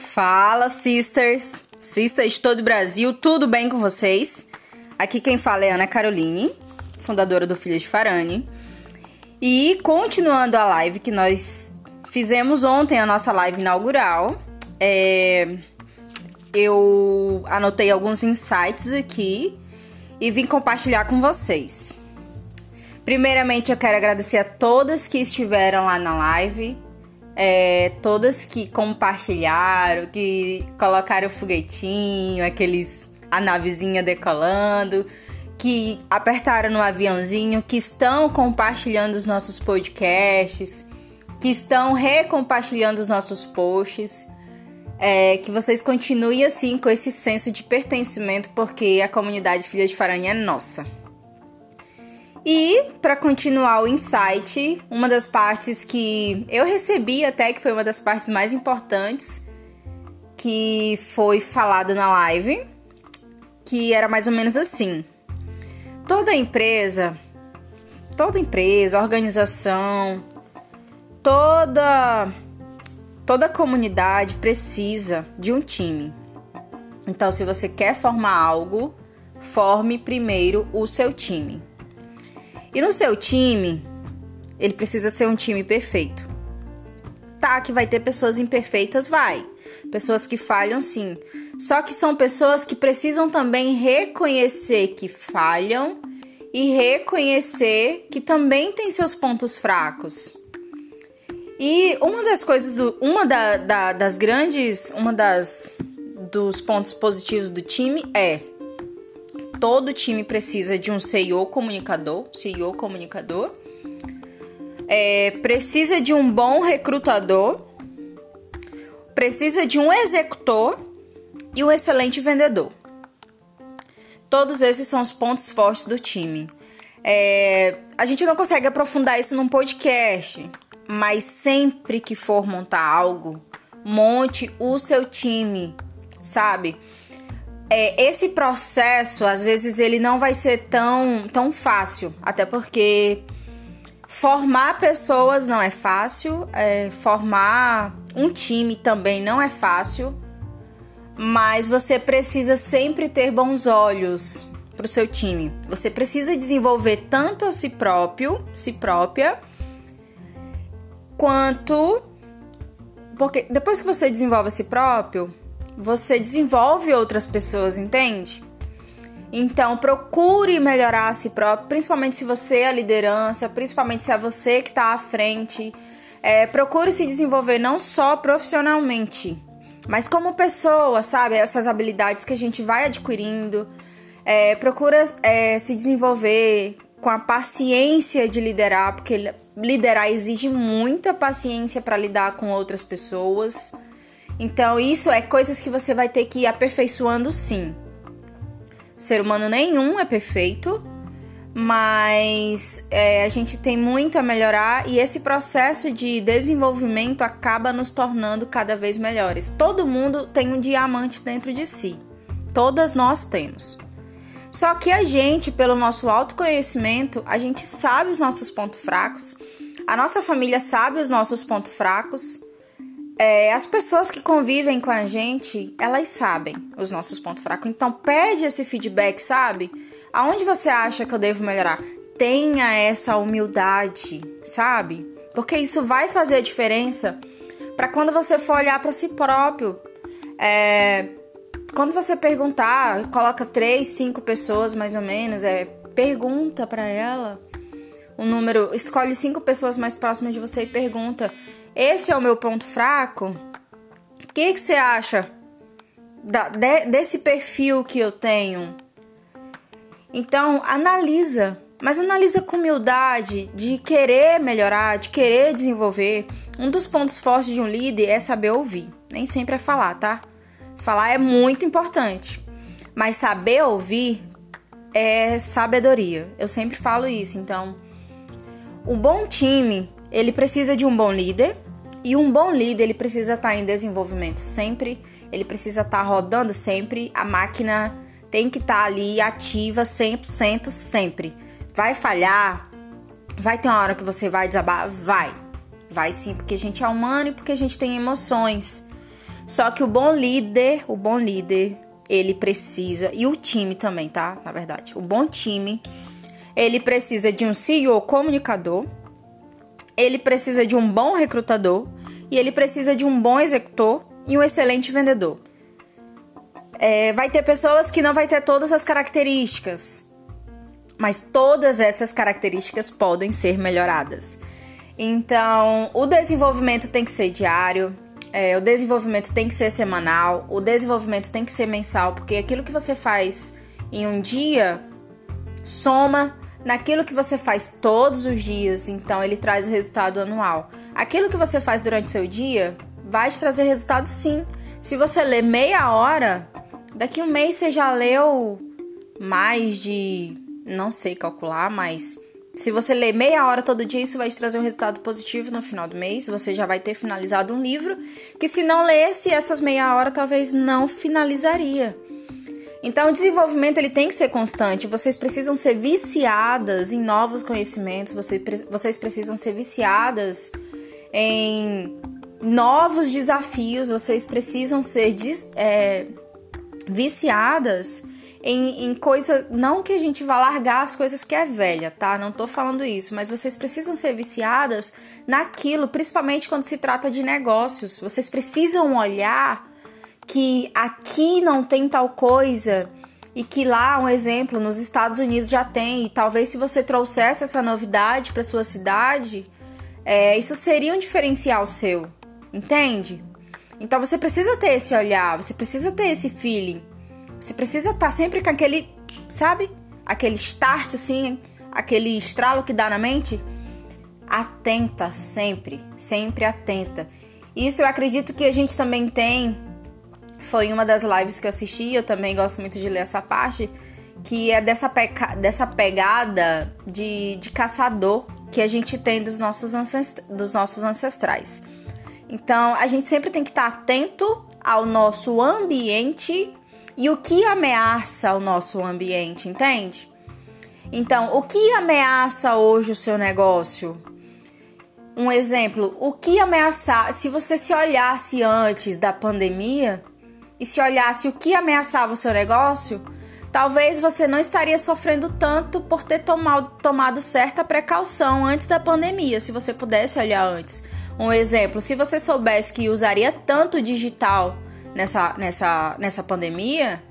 Fala, sisters! Sisters de todo o Brasil, tudo bem com vocês? Aqui quem fala é Ana Caroline, fundadora do Filhas de Farane. E continuando a live que nós fizemos ontem, a nossa live inaugural, é... eu anotei alguns insights aqui e vim compartilhar com vocês. Primeiramente, eu quero agradecer a todas que estiveram lá na live, é, todas que compartilharam, que colocaram o foguetinho, aqueles a navezinha decolando, que apertaram no aviãozinho, que estão compartilhando os nossos podcasts, que estão recompartilhando os nossos posts. É, que vocês continuem assim com esse senso de pertencimento, porque a comunidade Filha de Faranha é nossa. E para continuar o insight, uma das partes que eu recebi até que foi uma das partes mais importantes que foi falada na live, que era mais ou menos assim: toda empresa, toda empresa, organização, toda toda comunidade precisa de um time. Então, se você quer formar algo, forme primeiro o seu time. E no seu time, ele precisa ser um time perfeito. Tá, que vai ter pessoas imperfeitas, vai. Pessoas que falham, sim. Só que são pessoas que precisam também reconhecer que falham e reconhecer que também tem seus pontos fracos. E uma das coisas, do, uma da, da, das grandes, uma das dos pontos positivos do time é todo time precisa de um CEO comunicador, CEO comunicador. É, precisa de um bom recrutador, precisa de um executor e um excelente vendedor. Todos esses são os pontos fortes do time. É, a gente não consegue aprofundar isso num podcast, mas sempre que for montar algo, monte o seu time, sabe? É, esse processo, às vezes, ele não vai ser tão, tão fácil, até porque formar pessoas não é fácil, é, formar um time também não é fácil, mas você precisa sempre ter bons olhos para o seu time. Você precisa desenvolver tanto a si próprio, si própria, quanto porque depois que você desenvolve a si próprio, você desenvolve outras pessoas, entende? Então, procure melhorar a si próprio, principalmente se você é a liderança, principalmente se é você que está à frente. É, procure se desenvolver não só profissionalmente, mas como pessoa, sabe? Essas habilidades que a gente vai adquirindo. É, procura é, se desenvolver com a paciência de liderar, porque liderar exige muita paciência para lidar com outras pessoas. Então, isso é coisas que você vai ter que ir aperfeiçoando sim. Ser humano nenhum é perfeito, mas é, a gente tem muito a melhorar e esse processo de desenvolvimento acaba nos tornando cada vez melhores. Todo mundo tem um diamante dentro de si, todas nós temos. Só que a gente, pelo nosso autoconhecimento, a gente sabe os nossos pontos fracos, a nossa família sabe os nossos pontos fracos é, as pessoas que convivem com a gente, elas sabem os nossos pontos fracos. Então, pede esse feedback, sabe? Aonde você acha que eu devo melhorar? Tenha essa humildade, sabe? Porque isso vai fazer a diferença para quando você for olhar para si próprio. É, quando você perguntar, coloca três, cinco pessoas mais ou menos, é, pergunta para ela o número, escolhe cinco pessoas mais próximas de você e pergunta esse é o meu ponto fraco. O que, que você acha da, de, desse perfil que eu tenho? Então, analisa, mas analisa com humildade, de querer melhorar, de querer desenvolver. Um dos pontos fortes de um líder é saber ouvir, nem sempre é falar, tá? Falar é muito importante, mas saber ouvir é sabedoria. Eu sempre falo isso, então, um bom time ele precisa de um bom líder e um bom líder ele precisa estar em desenvolvimento sempre, ele precisa estar rodando sempre, a máquina tem que estar ali ativa 100% sempre. Vai falhar, vai ter uma hora que você vai desabar, vai. Vai sim, porque a gente é humano e porque a gente tem emoções. Só que o bom líder, o bom líder, ele precisa, e o time também, tá? Na verdade, o bom time, ele precisa de um CEO comunicador, ele precisa de um bom recrutador e ele precisa de um bom executor e um excelente vendedor. É, vai ter pessoas que não vai ter todas as características, mas todas essas características podem ser melhoradas. Então, o desenvolvimento tem que ser diário, é, o desenvolvimento tem que ser semanal, o desenvolvimento tem que ser mensal, porque aquilo que você faz em um dia soma naquilo que você faz todos os dias, então ele traz o resultado anual. Aquilo que você faz durante seu dia vai te trazer resultado sim. Se você lê meia hora, daqui um mês você já leu mais de. não sei calcular, mas se você ler meia hora todo dia, isso vai te trazer um resultado positivo no final do mês. Você já vai ter finalizado um livro que, se não lesse essas meia hora, talvez não finalizaria. Então, o desenvolvimento ele tem que ser constante. Vocês precisam ser viciadas em novos conhecimentos. Vocês precisam ser viciadas em novos desafios. Vocês precisam ser é, viciadas em, em coisas. Não que a gente vá largar as coisas que é velha, tá? Não tô falando isso, mas vocês precisam ser viciadas naquilo, principalmente quando se trata de negócios. Vocês precisam olhar que aqui não tem tal coisa e que lá, um exemplo, nos Estados Unidos já tem, e talvez se você trouxesse essa novidade para sua cidade, é, isso seria um diferencial seu, entende? Então você precisa ter esse olhar, você precisa ter esse feeling. Você precisa estar tá sempre com aquele, sabe? Aquele start assim, aquele estralo que dá na mente. Atenta sempre, sempre atenta. Isso eu acredito que a gente também tem. Foi uma das lives que eu assisti, eu também gosto muito de ler essa parte, que é dessa, peca, dessa pegada de, de caçador que a gente tem dos nossos, ancest, dos nossos ancestrais. Então, a gente sempre tem que estar atento ao nosso ambiente e o que ameaça o nosso ambiente, entende? Então, o que ameaça hoje o seu negócio? Um exemplo, o que ameaçar, se você se olhasse antes da pandemia e se olhasse o que ameaçava o seu negócio, talvez você não estaria sofrendo tanto por ter tomado, tomado certa precaução antes da pandemia, se você pudesse olhar antes. Um exemplo, se você soubesse que usaria tanto digital nessa, nessa, nessa pandemia,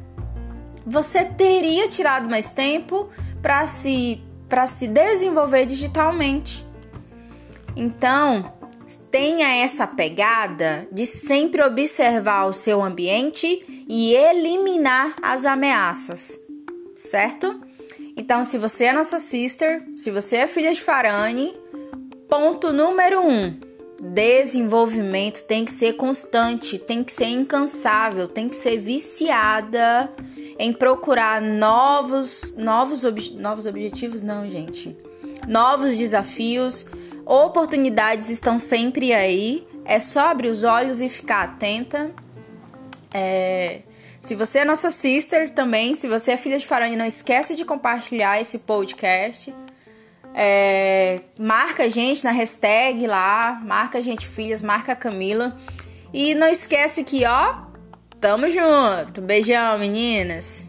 você teria tirado mais tempo para se, se desenvolver digitalmente. Então, tenha essa pegada de sempre observar o seu ambiente e eliminar as ameaças, certo? Então, se você é nossa sister, se você é filha de Farane, ponto número um desenvolvimento tem que ser constante, tem que ser incansável, tem que ser viciada em procurar novos novos, ob novos objetivos, não, gente. Novos desafios, oportunidades estão sempre aí. É só abrir os olhos e ficar atenta. É, se você é nossa sister também, se você é filha de Farane, não esquece de compartilhar esse podcast. É, marca a gente na hashtag lá, marca a gente filhas, marca a Camila. E não esquece que, ó, tamo junto. Beijão, meninas.